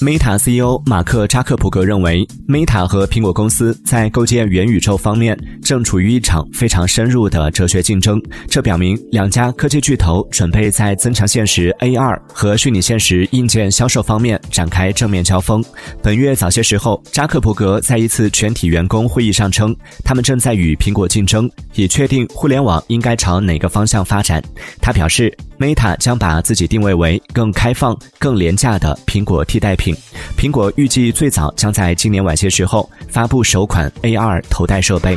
Meta CEO 马克扎克伯格认为，Meta 和苹果公司在构建元宇宙方面正处于一场非常深入的哲学竞争。这表明两家科技巨头准备在增强现实 AR 和虚拟现实硬件销售方面展开正面交锋。本月早些时候，扎克伯格在一次全体员工会议上称，他们正在与苹果竞争，以确定互联网应该朝哪个方向发展。他表示，Meta 将把自己定位为更开放、更廉价的苹果替代品。苹果预计最早将在今年晚些时候发布首款 AR 头戴设备。